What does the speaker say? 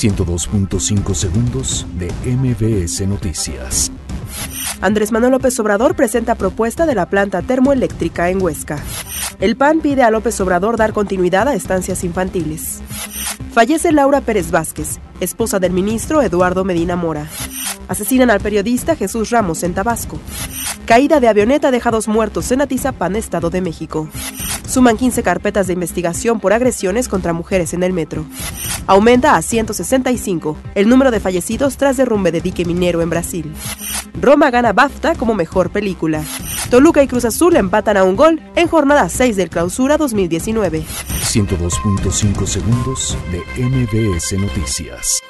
102.5 segundos de MBS Noticias. Andrés Manuel López Obrador presenta propuesta de la planta termoeléctrica en Huesca. El PAN pide a López Obrador dar continuidad a estancias infantiles. Fallece Laura Pérez Vázquez, esposa del ministro Eduardo Medina Mora. Asesinan al periodista Jesús Ramos en Tabasco. Caída de avioneta deja dos muertos en Atizapán, Estado de México. Suman 15 carpetas de investigación por agresiones contra mujeres en el metro. Aumenta a 165 el número de fallecidos tras derrumbe de dique minero en Brasil. Roma gana BAFTA como mejor película. Toluca y Cruz Azul empatan a un gol en jornada 6 del Clausura 2019. 102.5 segundos de MBS Noticias.